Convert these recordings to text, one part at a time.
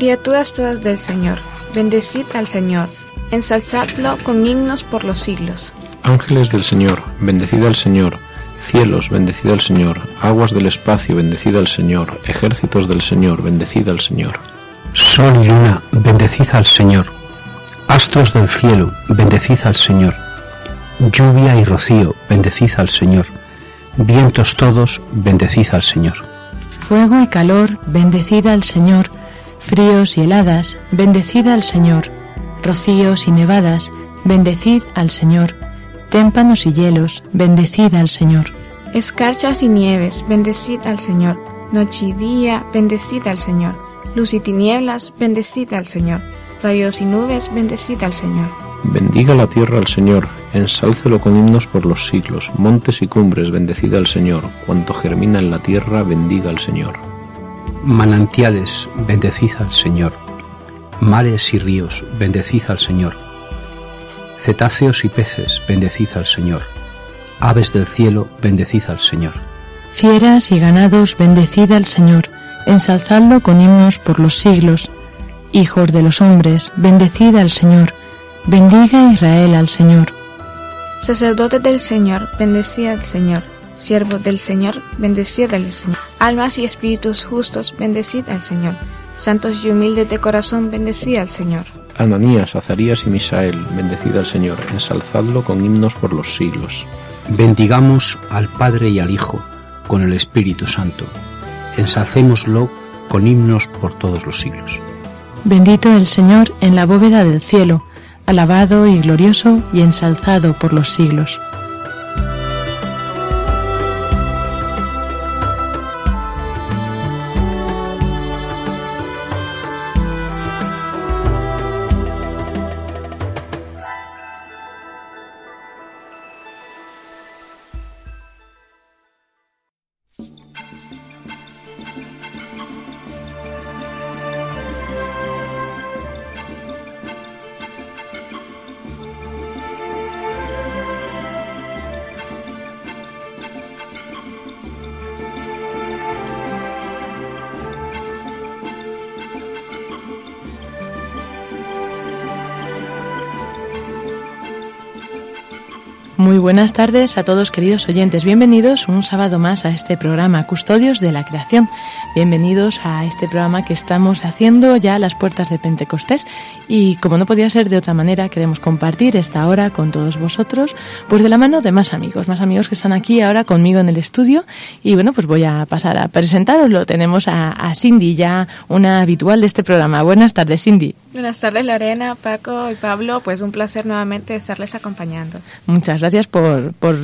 Criaturas todas del Señor, bendecid al Señor, ensalzadlo con himnos por los siglos. Ángeles del Señor, bendecid al Señor. Cielos, bendecid al Señor. Aguas del espacio, bendecid al Señor. Ejércitos del Señor, bendecid al Señor. Sol y luna, bendecid al Señor. Astros del cielo, bendecid al Señor. Lluvia y rocío, bendecid al Señor. Vientos todos, bendecid al Señor. Fuego y calor, bendecid al Señor. Fríos y heladas, bendecid al Señor. Rocíos y nevadas, bendecid al Señor. Témpanos y hielos, bendecid al Señor. Escarchas y nieves, bendecid al Señor. Noche y día, bendecid al Señor. Luz y tinieblas, bendecid al Señor. Rayos y nubes, bendecid al Señor. Bendiga la tierra al Señor, ensálcelo con himnos por los siglos. Montes y cumbres, bendecid al Señor. Cuanto germina en la tierra, bendiga al Señor. Manantiales, bendecid al Señor. Mares y ríos, bendecid al Señor. Cetáceos y peces, bendecid al Señor. Aves del cielo, bendecid al Señor. Fieras y ganados, bendecid al Señor. Ensalzadlo con himnos por los siglos. Hijos de los hombres, bendecid al Señor. Bendiga Israel al Señor. Sacerdotes del Señor, bendecid al Señor. Siervos del Señor, bendecid al Señor. Almas y espíritus justos, bendecid al Señor. Santos y humildes de corazón, bendecid al Señor. Ananías, Azarías y Misael, bendecid al Señor, ensalzadlo con himnos por los siglos. Bendigamos al Padre y al Hijo con el Espíritu Santo. Ensalcémoslo con himnos por todos los siglos. Bendito el Señor en la bóveda del cielo, alabado y glorioso y ensalzado por los siglos. Buenas tardes a todos queridos oyentes. Bienvenidos un sábado más a este programa Custodios de la Creación. Bienvenidos a este programa que estamos haciendo ya a las puertas de Pentecostés y como no podía ser de otra manera queremos compartir esta hora con todos vosotros pues de la mano de más amigos, más amigos que están aquí ahora conmigo en el estudio y bueno pues voy a pasar a presentaroslo. Tenemos a, a Cindy ya una habitual de este programa. Buenas tardes Cindy. Buenas tardes Lorena, Paco y Pablo, pues un placer nuevamente estarles acompañando. Muchas gracias por, por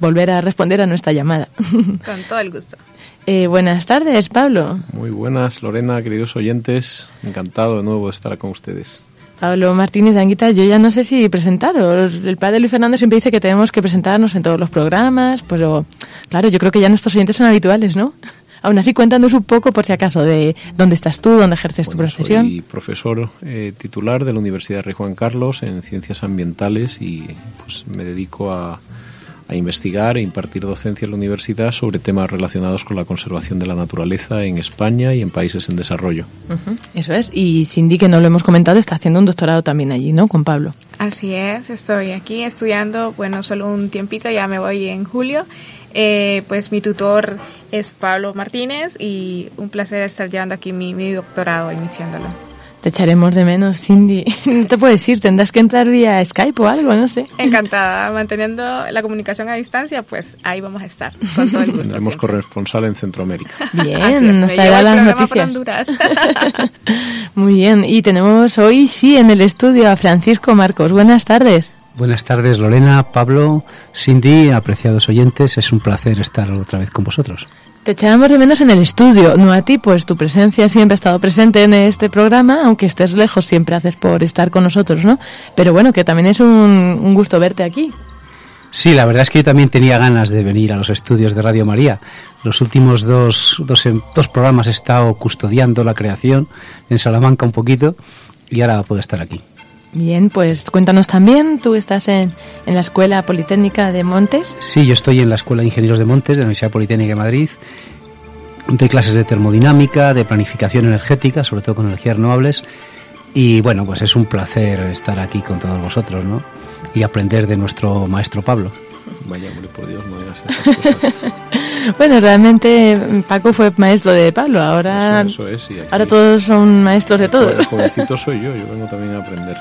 volver a responder a nuestra llamada. Con todo el gusto. Eh, buenas tardes, Pablo. Muy buenas, Lorena, queridos oyentes. Encantado de nuevo de estar con ustedes. Pablo Martínez Anguita, yo ya no sé si presentaros. El padre Luis Fernando siempre dice que tenemos que presentarnos en todos los programas, pero claro, yo creo que ya nuestros oyentes son habituales, ¿no? Aún así, cuéntanos un poco, por si acaso, de dónde estás tú, dónde ejerces bueno, tu profesión. Soy profesor eh, titular de la Universidad Rey Juan Carlos en Ciencias Ambientales y pues me dedico a, a investigar e impartir docencia en la universidad sobre temas relacionados con la conservación de la naturaleza en España y en países en desarrollo. Uh -huh, eso es. Y Cindy, que no lo hemos comentado, está haciendo un doctorado también allí, ¿no? Con Pablo. Así es, estoy aquí estudiando, bueno, solo un tiempito, ya me voy en julio. Eh, pues mi tutor es Pablo Martínez y un placer estar llevando aquí mi, mi doctorado, iniciándolo. Te echaremos de menos, Cindy. No te puedes ir, tendrás que entrar vía Skype o algo, no sé. Encantada, manteniendo la comunicación a distancia, pues ahí vamos a estar, con todo el gusto. Tendremos corresponsal en Centroamérica. Bien, nos traerá las noticias. Muy bien, y tenemos hoy, sí, en el estudio a Francisco Marcos. Buenas tardes. Buenas tardes, Lorena, Pablo, Cindy, apreciados oyentes. Es un placer estar otra vez con vosotros. Te echábamos de menos en el estudio, no a ti, pues tu presencia siempre ha estado presente en este programa, aunque estés lejos, siempre haces por estar con nosotros, ¿no? Pero bueno, que también es un, un gusto verte aquí. Sí, la verdad es que yo también tenía ganas de venir a los estudios de Radio María. Los últimos dos, dos, dos programas he estado custodiando la creación en Salamanca un poquito y ahora puedo estar aquí. Bien, pues cuéntanos también, tú estás en, en, la Escuela Politécnica de Montes. Sí, yo estoy en la Escuela de Ingenieros de Montes de la Universidad Politécnica de Madrid. doy clases de termodinámica, de planificación energética, sobre todo con energías renovables. Y bueno, pues es un placer estar aquí con todos vosotros, ¿no? Y aprender de nuestro maestro Pablo. Vaya, hombre, por Dios, no digas esas cosas. bueno, realmente Paco fue maestro de Pablo, ahora, eso, es, ahora todos son maestros de todo. El jovencito soy yo, yo vengo también a aprender.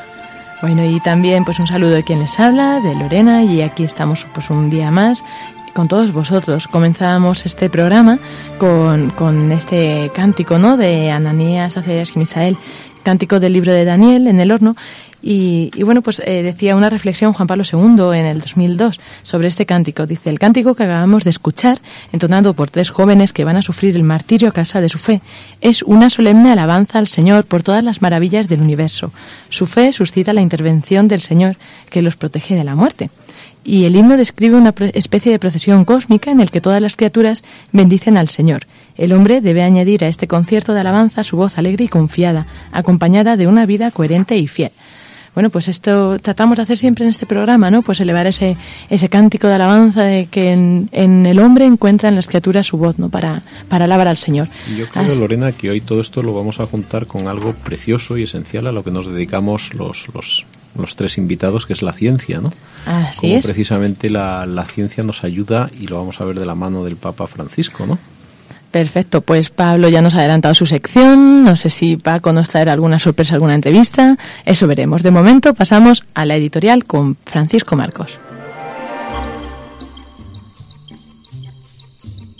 Bueno, y también pues un saludo de quien les habla, de Lorena, y aquí estamos pues un día más con todos vosotros. Comenzábamos este programa con, con este cántico, ¿no? De Ananías, Acerías y Misael, cántico del libro de Daniel en el horno, y, bueno, pues eh, decía una reflexión Juan Pablo II en el 2002 sobre este cántico. Dice, el cántico que acabamos de escuchar, entonado por tres jóvenes que van a sufrir el martirio a causa de su fe, es una solemne alabanza al Señor por todas las maravillas del universo. Su fe suscita la intervención del Señor que los protege de la muerte y el himno describe una especie de procesión cósmica en el que todas las criaturas bendicen al Señor. El hombre debe añadir a este concierto de alabanza su voz alegre y confiada, acompañada de una vida coherente y fiel. Bueno, pues esto tratamos de hacer siempre en este programa, ¿no? Pues elevar ese, ese cántico de alabanza de que en, el hombre encuentra en las criaturas su voz, ¿no? Para, para alabar al Señor. Yo creo, Lorena, que hoy todo esto lo vamos a juntar con algo precioso y esencial a lo que nos dedicamos los, los, los tres invitados, que es la ciencia, ¿no? Así Como precisamente la, la ciencia nos ayuda y lo vamos a ver de la mano del Papa Francisco, ¿no? Perfecto, pues Pablo ya nos ha adelantado su sección, no sé si Paco nos traerá alguna sorpresa, alguna entrevista, eso veremos. De momento pasamos a la editorial con Francisco Marcos.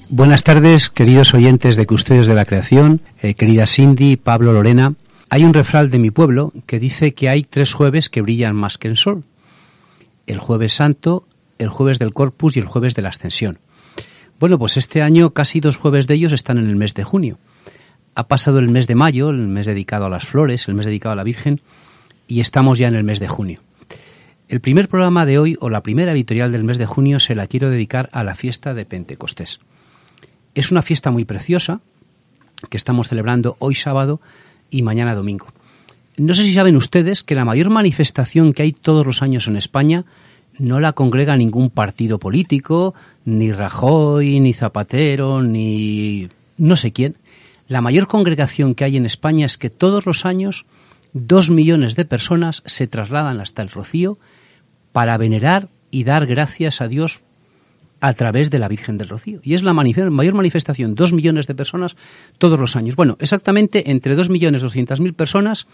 Buenas tardes, queridos oyentes de Custodios de la Creación, eh, querida Cindy, Pablo, Lorena. Hay un refrán de mi pueblo que dice que hay tres jueves que brillan más que el sol. El jueves santo, el jueves del Corpus y el jueves de la Ascensión. Bueno, pues este año casi dos jueves de ellos están en el mes de junio. Ha pasado el mes de mayo, el mes dedicado a las flores, el mes dedicado a la Virgen, y estamos ya en el mes de junio. El primer programa de hoy, o la primera editorial del mes de junio, se la quiero dedicar a la fiesta de Pentecostés. Es una fiesta muy preciosa que estamos celebrando hoy sábado y mañana domingo. No sé si saben ustedes que la mayor manifestación que hay todos los años en España no la congrega ningún partido político, ni Rajoy, ni Zapatero, ni no sé quién. La mayor congregación que hay en España es que todos los años dos millones de personas se trasladan hasta el Rocío para venerar y dar gracias a Dios a través de la Virgen del Rocío. Y es la mayor manifestación, dos millones de personas todos los años. Bueno, exactamente entre dos millones doscientas mil personas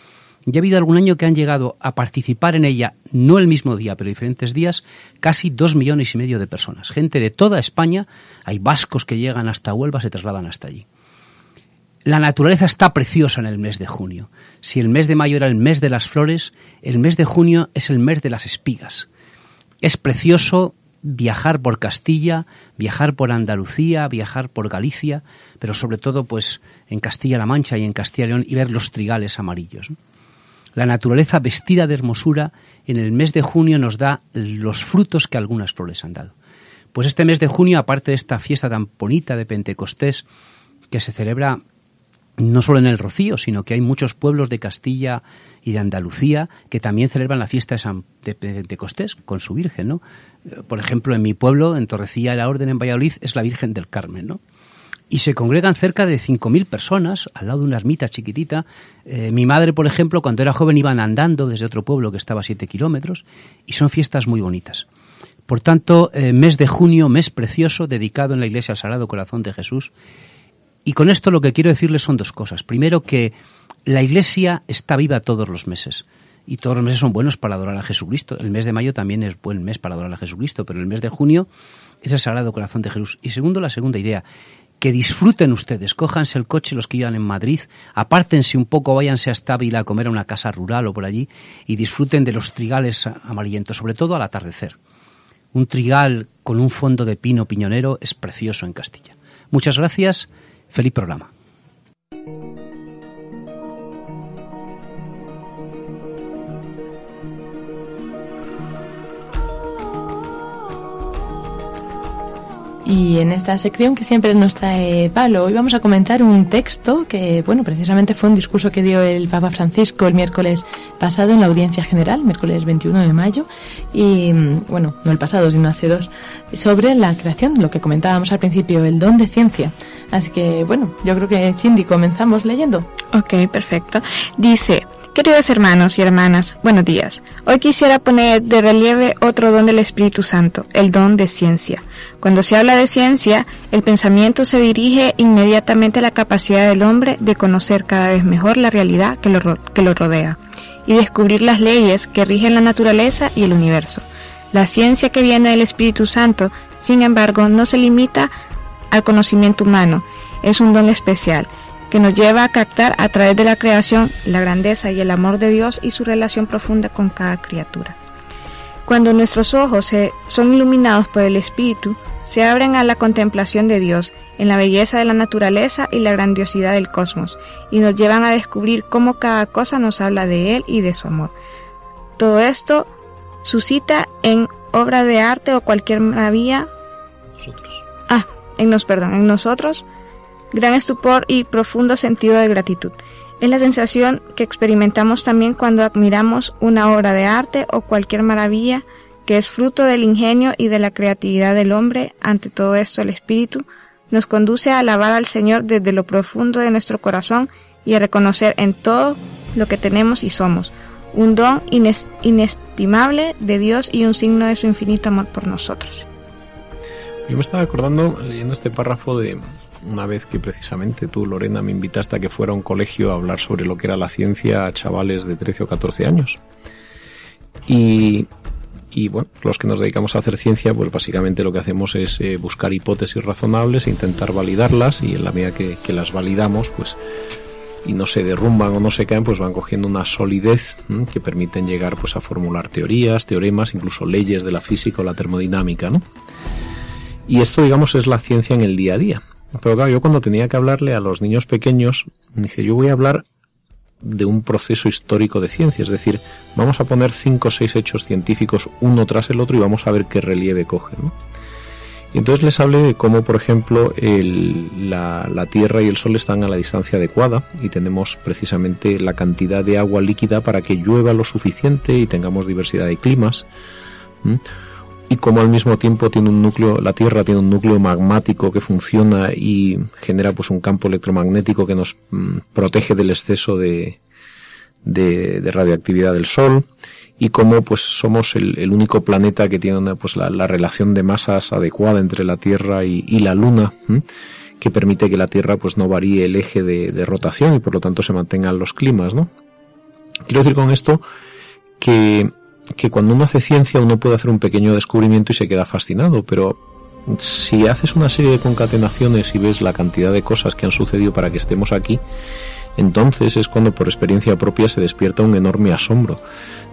ya ha habido algún año que han llegado a participar en ella, no el mismo día, pero diferentes días, casi dos millones y medio de personas. Gente de toda España, hay vascos que llegan hasta Huelva, se trasladan hasta allí. La naturaleza está preciosa en el mes de junio. Si el mes de mayo era el mes de las flores, el mes de junio es el mes de las espigas. Es precioso viajar por Castilla, viajar por Andalucía, viajar por Galicia, pero sobre todo pues en Castilla-La Mancha y en Castilla León y ver los trigales amarillos. La naturaleza vestida de hermosura en el mes de junio nos da los frutos que algunas flores han dado. Pues este mes de junio, aparte de esta fiesta tan bonita de Pentecostés, que se celebra no solo en el Rocío, sino que hay muchos pueblos de Castilla y de Andalucía que también celebran la fiesta de, San, Pentecostés con su Virgen, ¿no? Por ejemplo, en mi pueblo, en Torrecilla de la Orden, en Valladolid, es la Virgen del Carmen, ¿no? y se congregan cerca de 5.000 personas al lado de una ermita chiquitita. Eh, mi madre, por ejemplo, cuando era joven iban andando desde otro pueblo que estaba a 7 kilómetros y son fiestas muy bonitas. Por tanto, eh, mes de junio, mes precioso, dedicado en la iglesia al Sagrado Corazón de Jesús. Y con esto lo que quiero decirles son dos cosas. Primero, que la iglesia está viva todos los meses y todos los meses son buenos para adorar a Jesucristo. El mes de mayo también es buen mes para adorar a Jesucristo, pero el mes de junio es el Sagrado Corazón de Jesús. Y segundo, la segunda idea, que disfruten ustedes, cójanse el coche los que iban en Madrid, apártense un poco, váyanse hasta Ávila a comer a una casa rural o por allí y disfruten de los trigales amarillentos, sobre todo al atardecer. Un trigal con un fondo de pino piñonero es precioso en Castilla. Muchas gracias, feliz programa. Y en esta sección que siempre nos trae Pablo, hoy vamos a comentar un texto que, bueno, precisamente fue un discurso que dio el Papa Francisco el miércoles pasado en la audiencia general, miércoles 21 de mayo, y, bueno, no el pasado, sino hace dos, sobre la creación, lo que comentábamos al principio, el don de ciencia. Así que, bueno, yo creo que, Cindy, comenzamos leyendo. Ok, perfecto. Dice, Queridos hermanos y hermanas, buenos días. Hoy quisiera poner de relieve otro don del Espíritu Santo, el don de ciencia. Cuando se habla de ciencia, el pensamiento se dirige inmediatamente a la capacidad del hombre de conocer cada vez mejor la realidad que lo, que lo rodea y descubrir las leyes que rigen la naturaleza y el universo. La ciencia que viene del Espíritu Santo, sin embargo, no se limita al conocimiento humano, es un don especial que nos lleva a captar a través de la creación la grandeza y el amor de Dios y su relación profunda con cada criatura. Cuando nuestros ojos se, son iluminados por el Espíritu, se abren a la contemplación de Dios en la belleza de la naturaleza y la grandiosidad del cosmos, y nos llevan a descubrir cómo cada cosa nos habla de Él y de su amor. Todo esto suscita en obra de arte o cualquier maravilla. Nosotros. Ah, en nos, perdón, en nosotros gran estupor y profundo sentido de gratitud. Es la sensación que experimentamos también cuando admiramos una obra de arte o cualquier maravilla que es fruto del ingenio y de la creatividad del hombre. Ante todo esto, el Espíritu nos conduce a alabar al Señor desde lo profundo de nuestro corazón y a reconocer en todo lo que tenemos y somos, un don inestimable de Dios y un signo de su infinito amor por nosotros. Yo me estaba acordando, leyendo este párrafo, de, una vez que precisamente tú, Lorena, me invitaste a que fuera a un colegio a hablar sobre lo que era la ciencia a chavales de 13 o 14 años. Y, y bueno, los que nos dedicamos a hacer ciencia, pues básicamente lo que hacemos es eh, buscar hipótesis razonables e intentar validarlas y en la medida que, que, las validamos, pues y no se derrumban o no se caen, pues van cogiendo una solidez que permiten llegar pues a formular teorías, teoremas, incluso leyes de la física o la termodinámica, ¿no? Y esto, digamos, es la ciencia en el día a día. Pero claro, yo cuando tenía que hablarle a los niños pequeños, dije, yo voy a hablar de un proceso histórico de ciencia, es decir, vamos a poner cinco o seis hechos científicos uno tras el otro y vamos a ver qué relieve cogen. Y entonces les hablé de cómo, por ejemplo, la, la, Tierra y el Sol están a la distancia adecuada y tenemos precisamente la cantidad de agua líquida para que llueva lo suficiente y tengamos diversidad de climas y como al mismo tiempo tiene un núcleo, la Tierra tiene un núcleo magmático que funciona y genera pues un campo electromagnético que nos mm, protege del exceso de, de, de, radioactividad del Sol y como pues somos el, único planeta que tiene una, pues la, la, relación de masas adecuada entre la Tierra y, y la Luna que permite que la Tierra pues no varíe el eje de, de rotación y por lo tanto se mantengan los climas, ¿no? Quiero decir con esto que que cuando uno hace ciencia uno puede hacer un pequeño descubrimiento y se queda fascinado, pero si haces una serie de concatenaciones y ves la cantidad de cosas que han sucedido para que estemos aquí, entonces es cuando por experiencia propia se despierta un enorme asombro.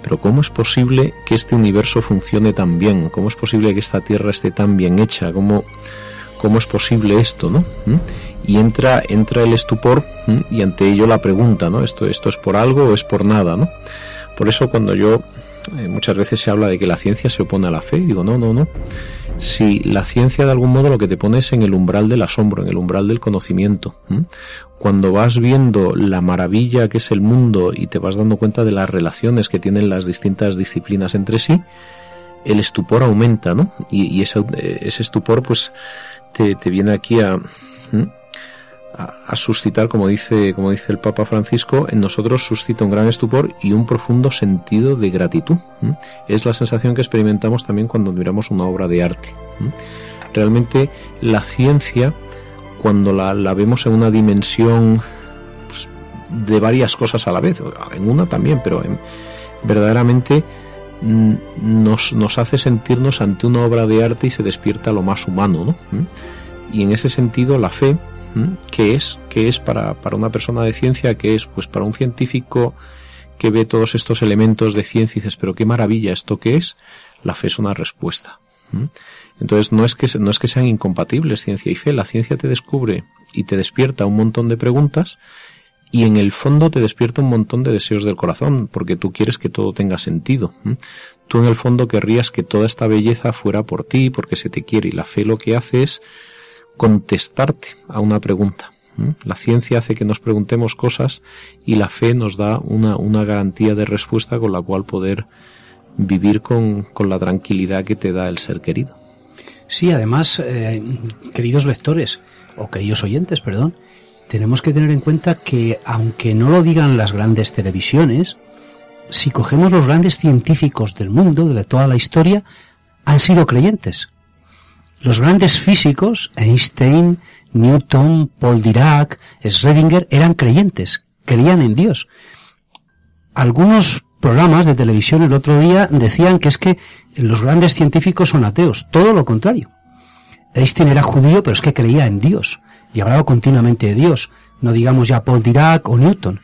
Pero ¿cómo es posible que este universo funcione tan bien? ¿Cómo es posible que esta Tierra esté tan bien hecha? ¿Cómo, cómo es posible esto, no? ¿Mm? Y entra, entra el estupor ¿Mm? y ante ello la pregunta, ¿no? ¿Esto, ¿Esto es por algo o es por nada, no? Por eso cuando yo eh, muchas veces se habla de que la ciencia se opone a la fe. Y digo, no, no, no. Si la ciencia de algún modo lo que te pone es en el umbral del asombro, en el umbral del conocimiento. Cuando vas viendo la maravilla que es el mundo y te vas dando cuenta de las relaciones que tienen las distintas disciplinas entre sí, el estupor aumenta, ¿no? Y, ese, ese, estupor, pues, te, te viene aquí a, a, suscitar, como dice, como dice el Papa Francisco, en nosotros suscita un gran estupor y un profundo sentido de gratitud. Es la sensación que experimentamos también cuando miramos una obra de arte. Realmente la ciencia, cuando la, la vemos en una dimensión pues, de varias cosas a la vez, en una también, pero en, verdaderamente mm, nos, nos hace sentirnos ante una obra de arte y se despierta lo más humano. ¿no? Y en ese sentido la fe ¿Qué es? ¿Qué es para, para una persona de ciencia? ¿Qué es? Pues para un científico que ve todos estos elementos de ciencia y dices, pero qué maravilla, ¿esto qué es? La fe es una respuesta. Entonces no es que no es que sean incompatibles ciencia y fe, la ciencia te descubre y te despierta un montón de preguntas y en el fondo te despierta un montón de deseos del corazón porque tú quieres que todo tenga sentido. tú en el fondo querrías que toda esta belleza fuera por ti, porque se te quiere, y la fe lo que hace es contestarte a una pregunta. La ciencia hace que nos preguntemos cosas y la fe nos da una, una garantía de respuesta con la cual poder vivir con, con la tranquilidad que te da el ser querido. Sí, además, eh, queridos lectores, o queridos oyentes, perdón, tenemos que tener en cuenta que aunque no lo digan las grandes televisiones, si cogemos los grandes científicos del mundo, de toda la historia, han sido creyentes. Los grandes físicos, Einstein, Newton, Paul Dirac, Schrödinger, eran creyentes, creían en Dios. Algunos programas de televisión el otro día decían que es que los grandes científicos son ateos, todo lo contrario. Einstein era judío, pero es que creía en Dios y hablaba continuamente de Dios, no digamos ya Paul Dirac o Newton.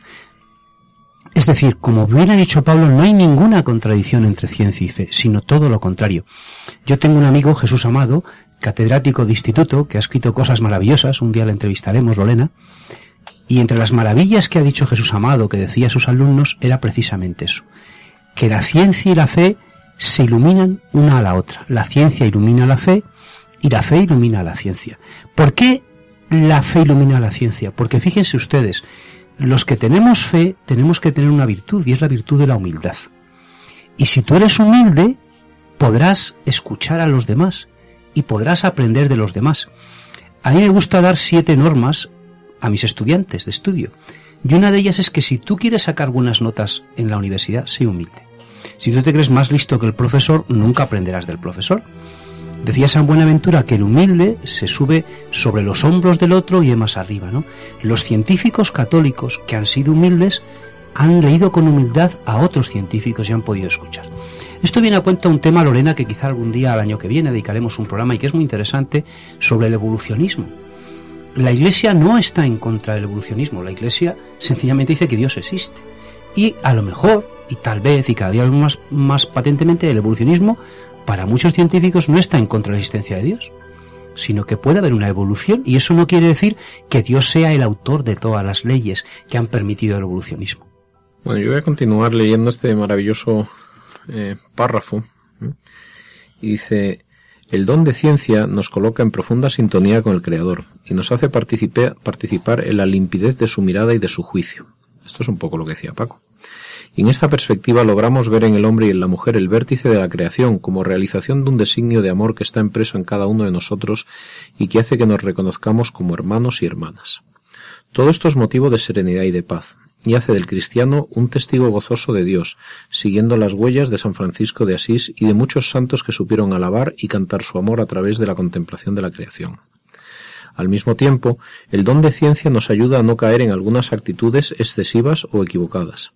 Es decir, como bien ha dicho Pablo, no hay ninguna contradicción entre ciencia y fe, sino todo lo contrario. Yo tengo un amigo, Jesús Amado, catedrático de instituto, que ha escrito cosas maravillosas, un día le entrevistaremos, Lorena, y entre las maravillas que ha dicho Jesús Amado, que decía a sus alumnos, era precisamente eso, que la ciencia y la fe se iluminan una a la otra. La ciencia ilumina la fe y la fe ilumina la ciencia. ¿Por qué la fe ilumina la ciencia? Porque fíjense ustedes, los que tenemos fe tenemos que tener una virtud y es la virtud de la humildad. Y si tú eres humilde, podrás escuchar a los demás y podrás aprender de los demás. A mí me gusta dar siete normas a mis estudiantes de estudio. Y una de ellas es que si tú quieres sacar buenas notas en la universidad, sé humilde. Si tú te crees más listo que el profesor, nunca aprenderás del profesor. Decía San Buenaventura que el humilde se sube sobre los hombros del otro y es más arriba, ¿no? Los científicos católicos que han sido humildes han leído con humildad a otros científicos y han podido escuchar. Esto viene a cuenta un tema, Lorena, que quizá algún día al año que viene dedicaremos un programa y que es muy interesante sobre el evolucionismo. La Iglesia no está en contra del evolucionismo, la Iglesia sencillamente dice que Dios existe. Y a lo mejor, y tal vez, y cada día más, más patentemente, el evolucionismo para muchos científicos no está en contra de la existencia de Dios, sino que puede haber una evolución y eso no quiere decir que Dios sea el autor de todas las leyes que han permitido el evolucionismo. Bueno, yo voy a continuar leyendo este maravilloso eh, párrafo y dice, el don de ciencia nos coloca en profunda sintonía con el Creador y nos hace participar en la limpidez de su mirada y de su juicio. Esto es un poco lo que decía Paco. Y en esta perspectiva logramos ver en el hombre y en la mujer el vértice de la creación como realización de un designio de amor que está impreso en cada uno de nosotros y que hace que nos reconozcamos como hermanos y hermanas. Todo esto es motivo de serenidad y de paz, y hace del cristiano un testigo gozoso de Dios, siguiendo las huellas de San Francisco de Asís y de muchos santos que supieron alabar y cantar su amor a través de la contemplación de la creación. Al mismo tiempo, el don de ciencia nos ayuda a no caer en algunas actitudes excesivas o equivocadas.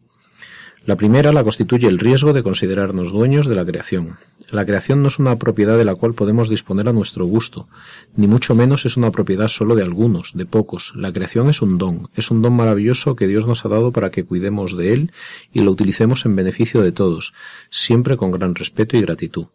La primera la constituye el riesgo de considerarnos dueños de la creación. La creación no es una propiedad de la cual podemos disponer a nuestro gusto, ni mucho menos es una propiedad solo de algunos, de pocos. La creación es un don, es un don maravilloso que Dios nos ha dado para que cuidemos de él y lo utilicemos en beneficio de todos, siempre con gran respeto y gratitud.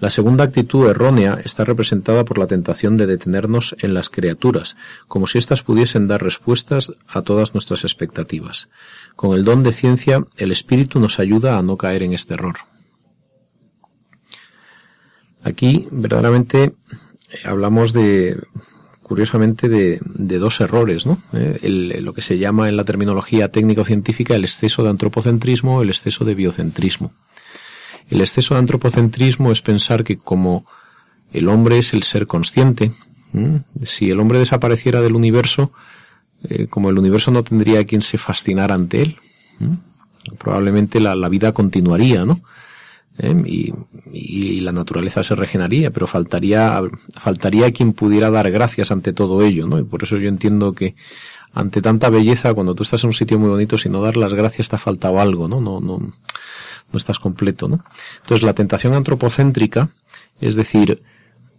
La segunda actitud errónea está representada por la tentación de detenernos en las criaturas, como si éstas pudiesen dar respuestas a todas nuestras expectativas. Con el don de ciencia, el espíritu nos ayuda a no caer en este error. Aquí, verdaderamente, hablamos de, curiosamente, de, dos errores, ¿no? Eh, lo que se llama en la terminología técnico-científica el exceso de antropocentrismo, el exceso de biocentrismo. El exceso de antropocentrismo es pensar que como el hombre es el ser consciente, si el hombre desapareciera del universo, eh, como el universo no tendría quien se fascinara ante él, probablemente la, vida continuaría, ¿no? ¿Eh? Y, y, la naturaleza se regeneraría, pero faltaría, faltaría quien pudiera dar gracias ante todo ello, ¿no? Y por eso yo entiendo que ante tanta belleza, cuando tú estás en un sitio muy bonito, si no dar las gracias te ha faltado algo, ¿no? No, no, no estás completo, ¿no? Entonces la tentación antropocéntrica, es decir,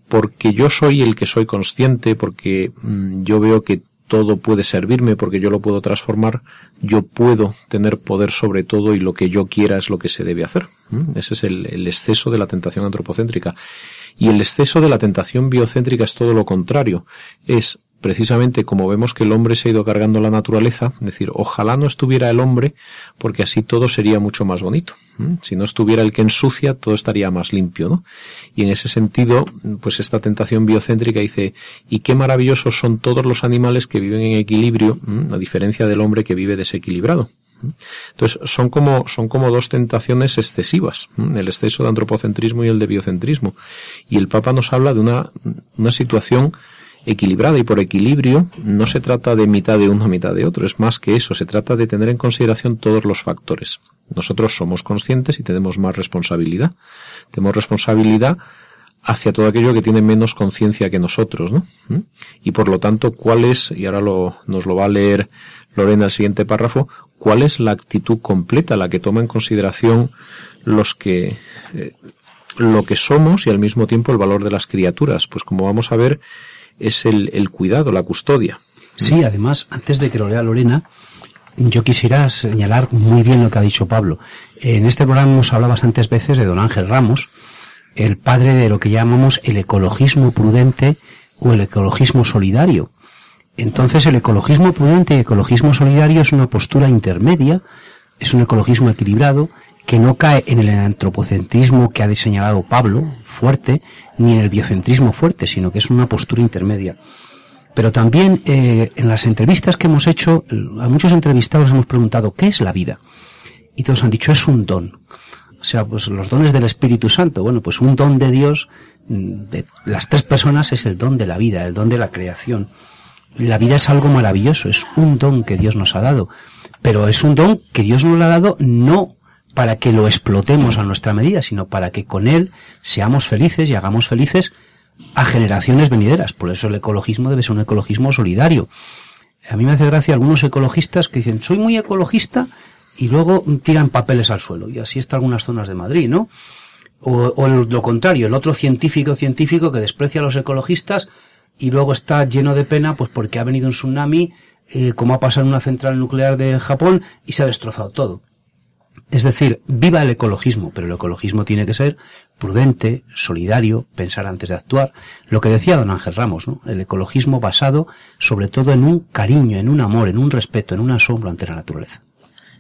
porque yo soy el que soy consciente, porque mm, yo veo que todo puede servirme, porque yo lo puedo transformar, yo puedo tener poder sobre todo y lo que yo quiera es lo que se debe hacer. Ese es el, exceso de la tentación antropocéntrica. Y el exceso de la tentación biocéntrica es todo lo contrario. Es precisamente como vemos que el hombre se ha ido cargando la naturaleza, es decir, ojalá no estuviera el hombre, porque así todo sería mucho más bonito. Si no estuviera el que ensucia, todo estaría más limpio, ¿no? Y en ese sentido, pues esta tentación biocéntrica dice, y qué maravillosos son todos los animales que viven en equilibrio, a diferencia del hombre que vive desequilibrado. Entonces, son como, son como dos tentaciones excesivas, el exceso de antropocentrismo y el de biocentrismo. Y el Papa nos habla de una, una situación equilibrada y por equilibrio no se trata de mitad de uno, mitad de otro, es más que eso, se trata de tener en consideración todos los factores. Nosotros somos conscientes y tenemos más responsabilidad. Tenemos responsabilidad hacia todo aquello que tiene menos conciencia que nosotros, ¿no? ¿Mm? Y por lo tanto, ¿cuál es, y ahora lo, nos lo va a leer Lorena el siguiente párrafo, cuál es la actitud completa, la que toma en consideración los que, eh, lo que somos y al mismo tiempo el valor de las criaturas? Pues como vamos a ver, es el, el cuidado, la custodia. Sí, además, antes de que lo lea Lorena, yo quisiera señalar muy bien lo que ha dicho Pablo. En este programa hemos hablado bastantes veces de don Ángel Ramos, el padre de lo que llamamos el ecologismo prudente o el ecologismo solidario. Entonces el ecologismo prudente y ecologismo solidario es una postura intermedia, es un ecologismo equilibrado que no cae en el antropocentrismo que ha señalado Pablo, fuerte, ni en el biocentrismo fuerte, sino que es una postura intermedia. Pero también eh, en las entrevistas que hemos hecho, a muchos entrevistados hemos preguntado, ¿qué es la vida? Y todos han dicho, es un don. O sea, pues los dones del Espíritu Santo. Bueno, pues un don de Dios, mm, de las tres personas, es el don de la vida, el don de la creación. La vida es algo maravilloso, es un don que Dios nos ha dado. Pero es un don que Dios nos lo ha dado no para que lo explotemos a nuestra medida, sino para que con él seamos felices y hagamos felices a generaciones venideras. Por eso el ecologismo debe ser un ecologismo solidario. A mí me hace gracia algunos ecologistas que dicen, soy muy ecologista y luego tiran papeles al suelo. Y así está algunas zonas de Madrid, ¿no? O, lo contrario, el otro científico científico que desprecia a los ecologistas y luego está lleno de pena pues porque ha venido un tsunami, eh, como ha pasado en una central nuclear de Japón y se ha destrozado todo. Es decir, viva el ecologismo, pero el ecologismo tiene que ser prudente, solidario, pensar antes de actuar. Lo que decía don Ángel Ramos, ¿no? El ecologismo basado sobre todo en un cariño, en un amor, en un respeto, en un asombro ante la naturaleza.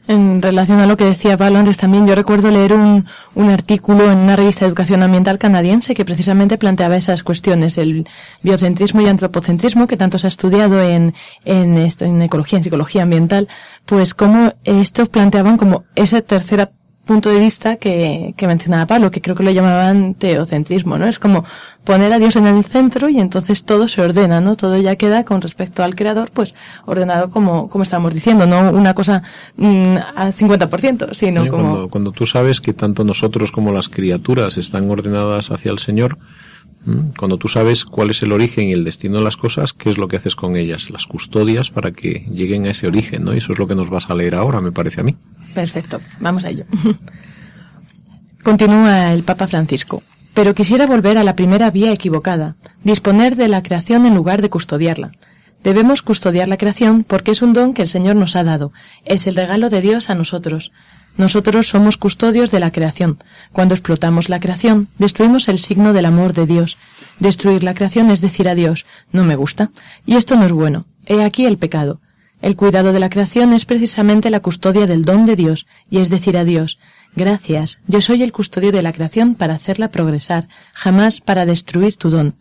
En relación a lo que decía Pablo antes también, yo recuerdo leer un, un, artículo en una revista de educación ambiental canadiense que precisamente planteaba esas cuestiones, el biocentrismo y antropocentrismo, que tanto se ha estudiado en, en, esto, en ecología, en psicología ambiental, pues como estos planteaban como ese tercer punto de vista que, que mencionaba Pablo, que creo que lo llamaban teocentrismo, ¿no? Es como poner a Dios en el centro y entonces todo se ordena, ¿no? Todo ya queda con respecto al creador, pues ordenado como, como estamos diciendo, no una cosa mm, al 50%, sino como... Cuando, cuando tú sabes que tanto nosotros como las criaturas están ordenadas hacia el Señor, cuando tú sabes cuál es el origen y el destino de las cosas, ¿qué es lo que haces con ellas? Las custodias para que lleguen a ese origen, ¿no? Y eso es lo que nos vas a leer ahora, me parece a mí. Perfecto, vamos a ello. Continúa el Papa Francisco. Pero quisiera volver a la primera vía equivocada, disponer de la creación en lugar de custodiarla. Debemos custodiar la creación porque es un don que el Señor nos ha dado, es el regalo de Dios a nosotros. Nosotros somos custodios de la creación. Cuando explotamos la creación, destruimos el signo del amor de Dios. Destruir la creación es decir a Dios, no me gusta, y esto no es bueno. He aquí el pecado. El cuidado de la creación es precisamente la custodia del don de Dios, y es decir a Dios, Gracias, yo soy el custodio de la creación para hacerla progresar, jamás para destruir tu don.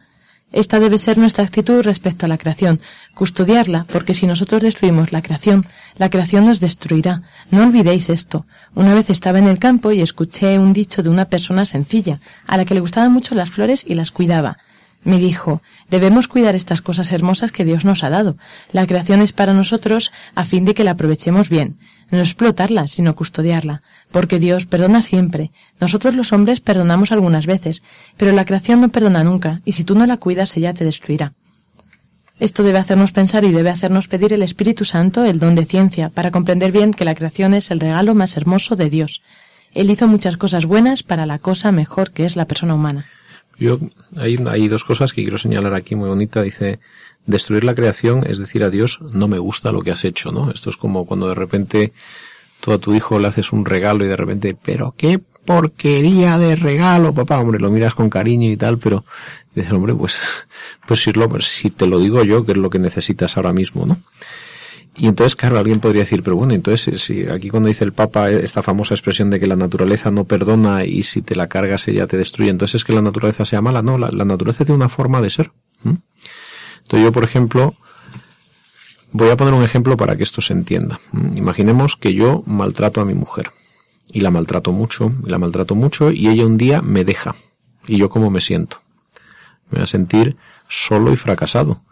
Esta debe ser nuestra actitud respecto a la creación, custodiarla, porque si nosotros destruimos la creación, la creación nos destruirá. No olvidéis esto. Una vez estaba en el campo y escuché un dicho de una persona sencilla, a la que le gustaban mucho las flores y las cuidaba. Me dijo, debemos cuidar estas cosas hermosas que Dios nos ha dado. La creación es para nosotros a fin de que la aprovechemos bien no explotarla, sino custodiarla, porque Dios perdona siempre. Nosotros los hombres perdonamos algunas veces, pero la creación no perdona nunca, y si tú no la cuidas, ella te destruirá. Esto debe hacernos pensar y debe hacernos pedir el Espíritu Santo el don de ciencia, para comprender bien que la creación es el regalo más hermoso de Dios. Él hizo muchas cosas buenas para la cosa mejor que es la persona humana. Yo, hay, hay dos cosas que quiero señalar aquí muy bonita. Dice, destruir la creación es decir a Dios, no me gusta lo que has hecho, ¿no? Esto es como cuando de repente tú a tu hijo le haces un regalo y de repente, pero qué porquería de regalo, papá, hombre, lo miras con cariño y tal, pero dices, hombre, pues, pues si, si te lo digo yo, que es lo que necesitas ahora mismo, ¿no? Y entonces, claro, alguien podría decir, pero bueno, entonces, si aquí cuando dice el Papa esta famosa expresión de que la naturaleza no perdona y si te la cargas ella te destruye, entonces es que la naturaleza sea mala. No, la, naturaleza tiene una forma de ser. Entonces yo, por ejemplo, voy a poner un ejemplo para que esto se entienda. Imaginemos que yo maltrato a mi mujer y la maltrato mucho, y la maltrato mucho y ella un día me deja. ¿Y yo cómo me siento? Me voy a sentir solo y fracasado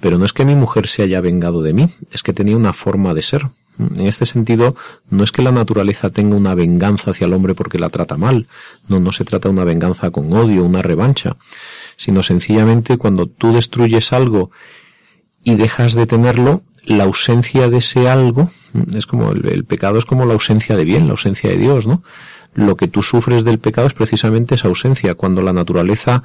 pero no es que mi mujer se haya vengado de mí, es que tenía una forma de ser. En este sentido, no es que la naturaleza tenga una venganza hacia el hombre porque la trata mal, no, no se trata de una venganza con odio, una revancha, sino sencillamente cuando tú destruyes algo y dejas de tenerlo, la ausencia de ese algo, es como el, el, pecado es como la ausencia de bien, la ausencia de Dios, ¿no? Lo que tú sufres del pecado es precisamente esa ausencia. Cuando la naturaleza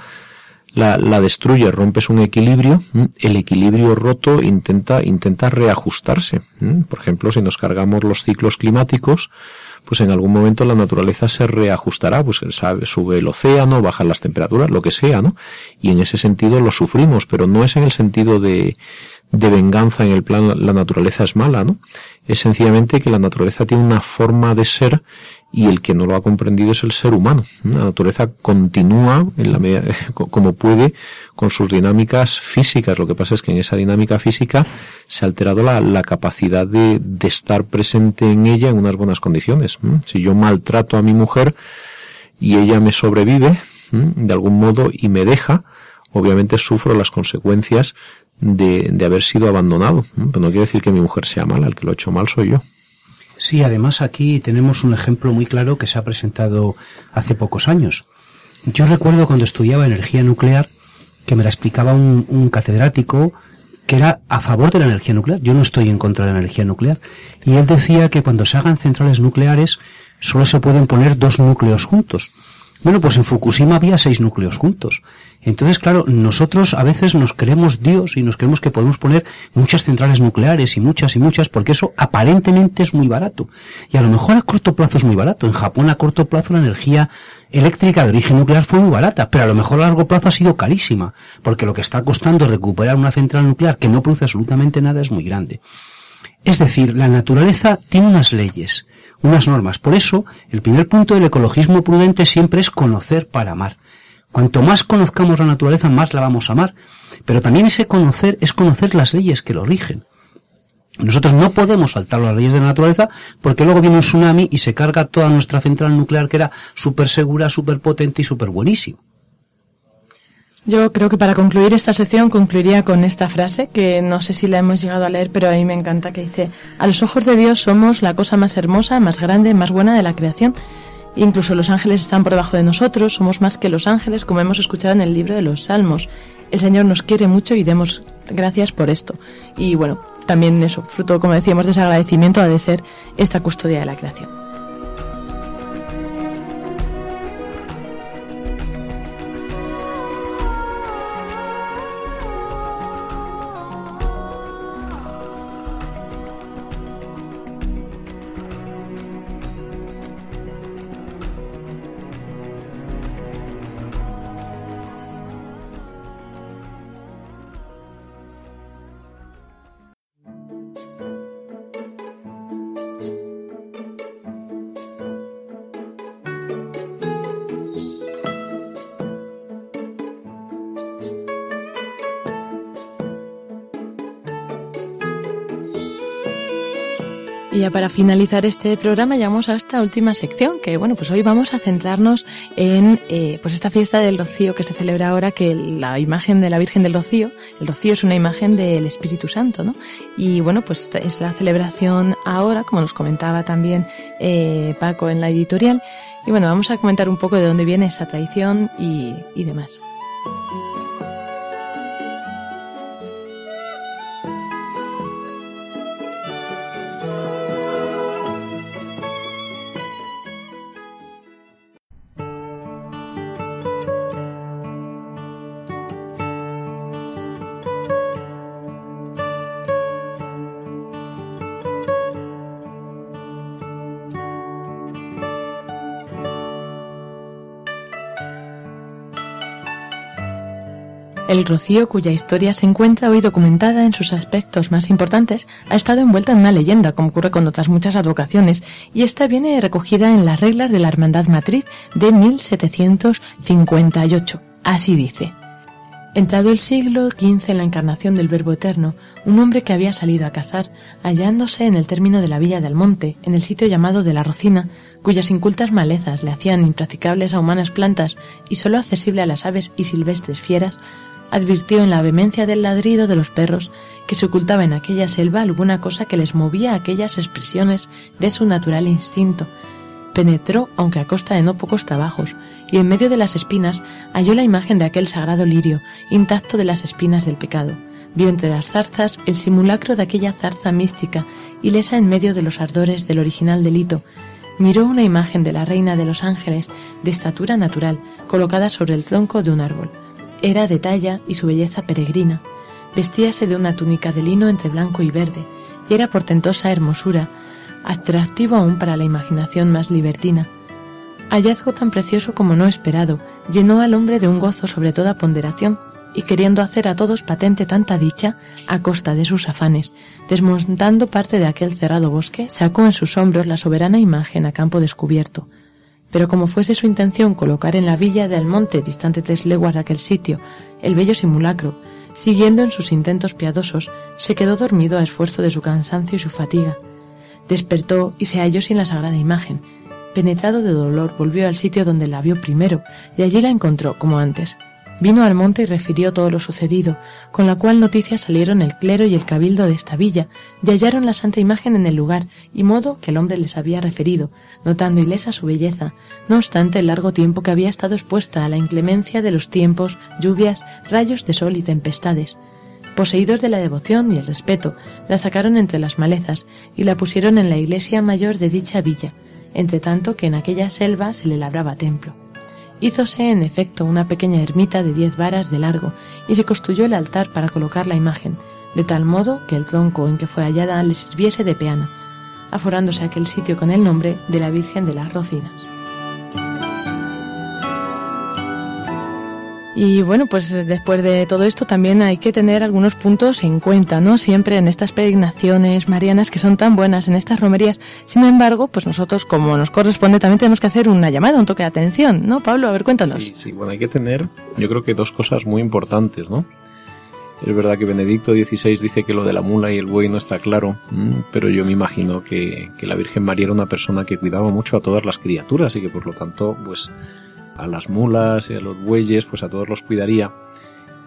la, la destruye, rompes un equilibrio, el equilibrio roto intenta, intenta reajustarse. Por ejemplo, si nos cargamos los ciclos climáticos, pues en algún momento la naturaleza se reajustará, pues sube el océano, bajan las temperaturas, lo que sea, ¿no? Y en ese sentido lo sufrimos, pero no es en el sentido de, de venganza en el plan la naturaleza es mala, ¿no? Es sencillamente que la naturaleza tiene una forma de ser y el que no lo ha comprendido es el ser humano. La naturaleza continúa en la medida, como puede con sus dinámicas físicas. Lo que pasa es que en esa dinámica física se ha alterado la, la capacidad de, de, estar presente en ella en unas buenas condiciones. Si yo maltrato a mi mujer y ella me sobrevive de algún modo y me deja, obviamente sufro las consecuencias de, de haber sido abandonado. Pero no quiere decir que mi mujer sea mala, el que lo ha hecho mal soy yo. Sí, además aquí tenemos un ejemplo muy claro que se ha presentado hace pocos años. Yo recuerdo cuando estudiaba energía nuclear que me la explicaba un, catedrático que era a favor de la energía nuclear. Yo no estoy en contra de la energía nuclear. Y él decía que cuando se hagan centrales nucleares solo se pueden poner dos núcleos juntos. Bueno, pues en Fukushima había seis núcleos juntos. Entonces, claro, nosotros a veces nos creemos Dios y nos creemos que podemos poner muchas centrales nucleares y muchas y muchas porque eso aparentemente es muy barato. Y a lo mejor a corto plazo es muy barato. En Japón a corto plazo la energía eléctrica de origen nuclear fue muy barata, pero a lo mejor a largo plazo ha sido carísima, porque lo que está costando recuperar una central nuclear que no produce absolutamente nada es muy grande. Es decir, la naturaleza tiene unas leyes unas normas. Por eso, el primer punto del ecologismo prudente siempre es conocer para amar. Cuanto más conozcamos la naturaleza, más la vamos a amar. Pero también ese conocer es conocer las leyes que lo rigen. Nosotros no podemos saltar las leyes de la naturaleza porque luego viene un tsunami y se carga toda nuestra central nuclear que era súper segura, súper potente y súper buenísima. Yo creo que para concluir esta sección concluiría con esta frase que no sé si la hemos llegado a leer, pero a mí me encanta que dice, a los ojos de Dios somos la cosa más hermosa, más grande, más buena de la creación. Incluso los ángeles están por debajo de nosotros, somos más que los ángeles, como hemos escuchado en el libro de los Salmos. El Señor nos quiere mucho y demos gracias por esto. Y bueno, también eso, fruto, como decíamos, de ese agradecimiento ha de ser esta custodia de la creación. Ya para finalizar este programa llegamos a esta última sección, que bueno, pues hoy vamos a centrarnos en eh, pues esta fiesta del Rocío que se celebra ahora, que la imagen de la Virgen del Rocío, el Rocío es una imagen del Espíritu Santo, ¿no? Y bueno, pues es la celebración ahora, como nos comentaba también eh, Paco en la editorial. Y bueno, vamos a comentar un poco de dónde viene esa tradición y, y demás. El rocío, cuya historia se encuentra hoy documentada en sus aspectos más importantes, ha estado envuelta en una leyenda, como ocurre con otras muchas advocaciones, y esta viene recogida en las reglas de la Hermandad Matriz de 1758. Así dice. Entrado el siglo XV en la encarnación del Verbo Eterno, un hombre que había salido a cazar, hallándose en el término de la villa del monte, en el sitio llamado de la Rocina, cuyas incultas malezas le hacían impracticables a humanas plantas y sólo accesible a las aves y silvestres fieras, advirtió en la vehemencia del ladrido de los perros que se ocultaba en aquella selva alguna cosa que les movía aquellas expresiones de su natural instinto. Penetró, aunque a costa de no pocos trabajos, y en medio de las espinas halló la imagen de aquel sagrado lirio, intacto de las espinas del pecado. Vio entre las zarzas el simulacro de aquella zarza mística, ilesa en medio de los ardores del original delito. Miró una imagen de la reina de los ángeles, de estatura natural, colocada sobre el tronco de un árbol. Era de talla y su belleza peregrina. Vestíase de una túnica de lino entre blanco y verde, y era portentosa hermosura, atractivo aún para la imaginación más libertina hallazgo tan precioso como no esperado, llenó al hombre de un gozo sobre toda ponderación, y queriendo hacer a todos patente tanta dicha, a costa de sus afanes, desmontando parte de aquel cerrado bosque, sacó en sus hombros la soberana imagen a campo descubierto. Pero como fuese su intención colocar en la villa del monte, distante tres leguas de aquel sitio, el bello simulacro, siguiendo en sus intentos piadosos, se quedó dormido a esfuerzo de su cansancio y su fatiga. Despertó y se halló sin la sagrada imagen, Penetrado de dolor, volvió al sitio donde la vio primero, y allí la encontró, como antes. Vino al monte y refirió todo lo sucedido, con la cual noticia salieron el clero y el cabildo de esta villa, y hallaron la santa imagen en el lugar, y modo que el hombre les había referido, notando ilesa su belleza, no obstante el largo tiempo que había estado expuesta a la inclemencia de los tiempos, lluvias, rayos de sol y tempestades. Poseídos de la devoción y el respeto, la sacaron entre las malezas y la pusieron en la iglesia mayor de dicha villa, entre tanto que en aquella selva se le labraba templo. Hízose en efecto una pequeña ermita de diez varas de largo y se construyó el altar para colocar la imagen, de tal modo que el tronco en que fue hallada le sirviese de peana, aforándose aquel sitio con el nombre de la Virgen de las Rocinas. Y bueno, pues después de todo esto también hay que tener algunos puntos en cuenta, ¿no? Siempre en estas peregrinaciones marianas que son tan buenas, en estas romerías. Sin embargo, pues nosotros, como nos corresponde, también tenemos que hacer una llamada, un toque de atención, ¿no? Pablo, a ver, cuéntanos. Sí, sí, bueno, hay que tener, yo creo que dos cosas muy importantes, ¿no? Es verdad que Benedicto XVI dice que lo de la mula y el buey no está claro, pero yo me imagino que, que la Virgen María era una persona que cuidaba mucho a todas las criaturas y que por lo tanto, pues, a las mulas y a los bueyes, pues a todos los cuidaría.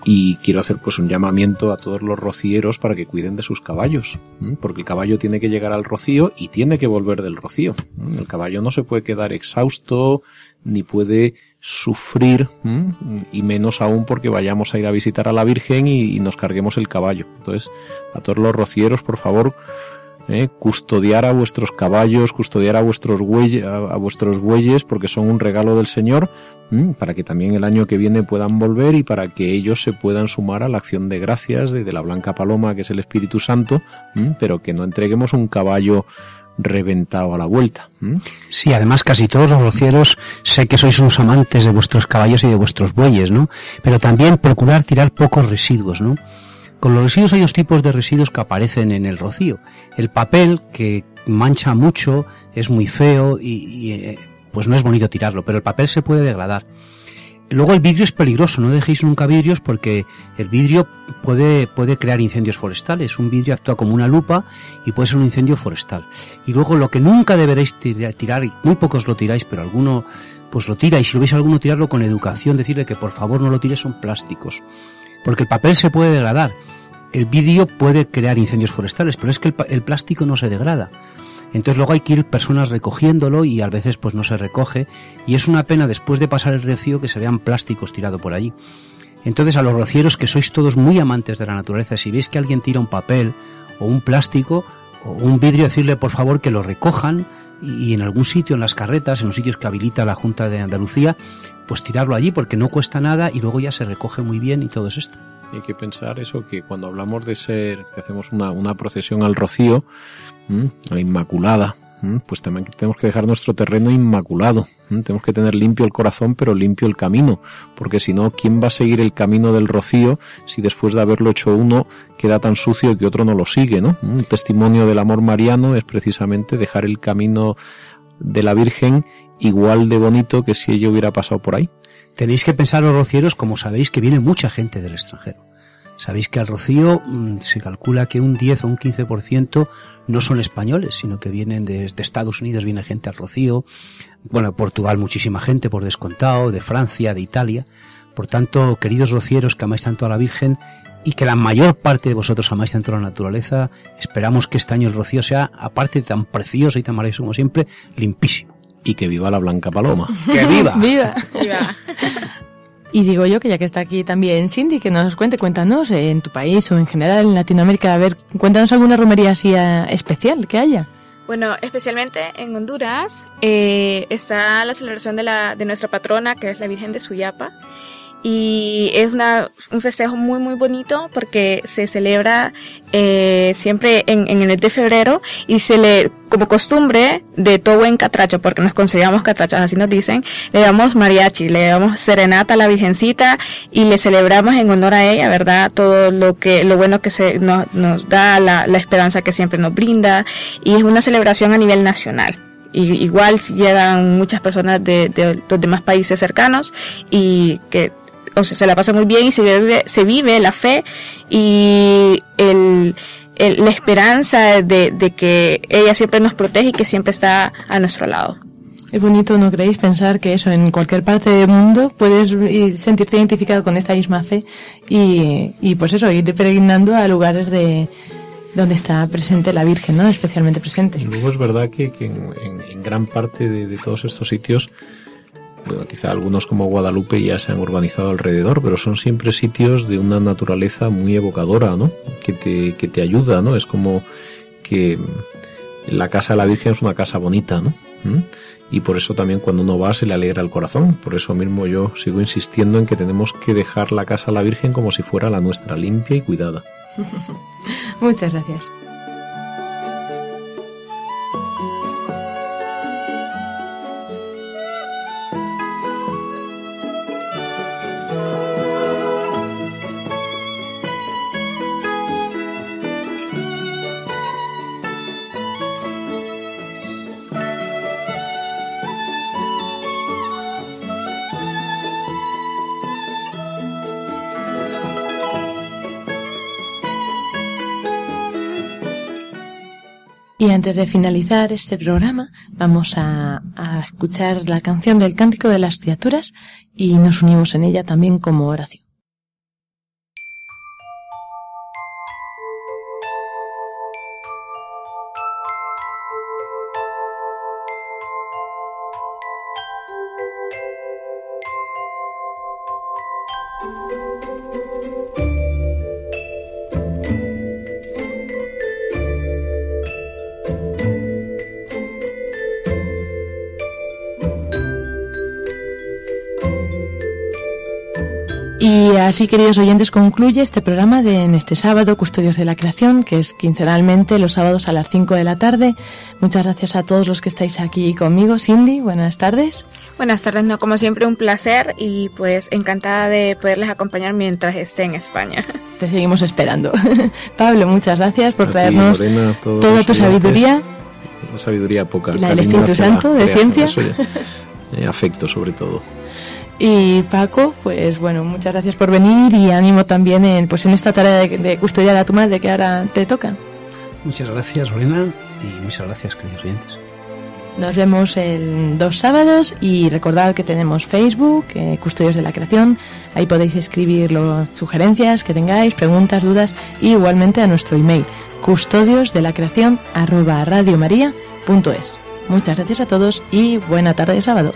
Y quiero hacer pues un llamamiento a todos los rocieros para que cuiden de sus caballos, porque el caballo tiene que llegar al rocío y tiene que volver del rocío. El caballo no se puede quedar exhausto ni puede sufrir y menos aún porque vayamos a ir a visitar a la Virgen y, nos carguemos el caballo. Entonces, a todos los rocieros, por favor, ¿eh? custodiar a vuestros caballos, custodiar a vuestros, bueyes, a, vuestros bueyes, porque son un regalo del Señor, para que también el año que viene puedan volver y para que ellos se puedan sumar a la acción de gracias de, la Blanca Paloma, que es el Espíritu Santo, pero que no entreguemos un caballo reventado a la vuelta. Sí, además casi todos los rocieros sé que sois unos amantes de vuestros caballos y de vuestros bueyes, ¿no? Pero también procurar tirar pocos residuos, ¿no? Con los residuos hay dos tipos de residuos que aparecen en el rocío. El papel, que mancha mucho, es muy feo y, eh, pues no es bonito tirarlo, pero el papel se puede degradar. Luego el vidrio es peligroso, no dejéis nunca vidrios porque el vidrio puede, puede crear incendios forestales. Un vidrio actúa como una lupa y puede ser un incendio forestal. Y luego lo que nunca deberéis tirar, y muy pocos lo tiráis, pero alguno pues lo tira y si lo veis a alguno tirarlo con educación, decirle que por favor no lo tire, son plásticos porque el papel se puede degradar. El vidrio puede crear incendios forestales, pero es que el, plástico no se degrada. Entonces luego hay que ir personas recogiéndolo y a veces pues no se recoge y es una pena después de pasar el rocío que se vean plásticos tirados por allí. Entonces a los rocieros que sois todos muy amantes de la naturaleza, si veis que alguien tira un papel o un plástico o un vidrio, decirle por favor que lo recojan y en algún sitio, en las carretas, en los sitios que habilita la Junta de Andalucía, pues tirarlo allí porque no cuesta nada y luego ya se recoge muy bien y todo es esto. Hay que pensar eso, que cuando hablamos de ser, que hacemos una, una procesión al rocío, a la Inmaculada, pues también tenemos que dejar nuestro terreno inmaculado. Tenemos que tener limpio el corazón, pero limpio el camino, porque si no, ¿quién va a seguir el camino del rocío si después de haberlo hecho uno queda tan sucio que otro no lo sigue? ¿no? Un testimonio del amor mariano es precisamente dejar el camino de la Virgen igual de bonito que si ella hubiera pasado por ahí. Tenéis que pensar los rocieros como sabéis que viene mucha gente del extranjero. Sabéis que al Rocío mm, se calcula que un 10 o un 15% no son españoles, sino que vienen de, Estados Unidos, viene gente al Rocío, bueno, de Portugal muchísima gente por descontado, de Francia, de Italia. Por tanto, queridos rocieros que amáis tanto a la Virgen y que la mayor parte de vosotros amáis tanto a la naturaleza, esperamos que este año el Rocío sea, aparte de tan precioso y tan maravilloso como siempre, limpísimo. Y que viva la Blanca Paloma. ¡Que viva! ¡Viva! ¡Viva! Y digo yo que ya que está aquí también Cindy, que nos cuente, cuéntanos eh, en tu país o en general en Latinoamérica, a ver, cuéntanos alguna romería así eh, especial que haya. Bueno, especialmente en Honduras eh, está la celebración de, la, de nuestra patrona, que es la Virgen de Suyapa y es una, un festejo muy muy bonito porque se celebra eh, siempre en, en, el mes de febrero y se le, como costumbre de todo buen catracho, porque nos consideramos catrachos, así nos dicen, le damos mariachi, le damos serenata a la Virgencita y le celebramos en honor a ella, ¿verdad? Todo lo que, lo bueno que se nos, nos da, la, la esperanza que siempre nos brinda y es una celebración a nivel nacional y igual llegan muchas personas de, de, los demás países cercanos y que o sea, se la pasa muy bien y se vive, se vive la fe y el, la esperanza de, de que ella siempre nos protege y que siempre está a nuestro lado. Es bonito, ¿no creéis? Pensar que eso, en cualquier parte del mundo puedes sentirte identificado con esta misma fe y, y pues eso, ir peregrinando a lugares de donde está presente la Virgen, ¿no? Especialmente presente. Luego es verdad que, que en, en, gran parte de, de todos estos sitios bueno, quizá algunos como Guadalupe ya se han urbanizado alrededor, pero son siempre sitios de una naturaleza muy evocadora, ¿no? Que te, que te ayuda, ¿no? Es como que la casa de la Virgen es una casa bonita, ¿no? ¿Mm? Y por eso también cuando uno va se le alegra el corazón. Por eso mismo yo sigo insistiendo en que tenemos que dejar la casa a la Virgen como si fuera la nuestra, limpia y cuidada. Muchas gracias. Y antes de finalizar este programa, vamos a, escuchar la canción del Cántico de las Criaturas y nos unimos en ella también como oración. Así, queridos oyentes, concluye este programa de en este sábado, Custodios de la Creación, que es quincenalmente los sábados a las 5 de la tarde. Muchas gracias a todos los que estáis aquí conmigo. Cindy, buenas tardes. Buenas tardes, no, como siempre un placer y pues encantada de poderles acompañar mientras esté en España. Te seguimos esperando. Pablo, muchas gracias por traernos toda tu sabiduría. La sabiduría poca. La del Espíritu Santo, de ciencia. Eh, afecto sobre todo. Y Paco, pues bueno, muchas gracias por venir y ánimo también en, pues en esta tarea de, de custodiar a tu madre que ahora te toca. Muchas gracias, Lorena, y muchas gracias, queridos oyentes. Nos vemos el dos sábados y recordad que tenemos Facebook, eh, Custodios de la Creación. Ahí podéis escribir las sugerencias que tengáis, preguntas, dudas y igualmente a nuestro email custodios de la creación arroba radiomaria.es. Muchas gracias a todos y buena tarde de sábado.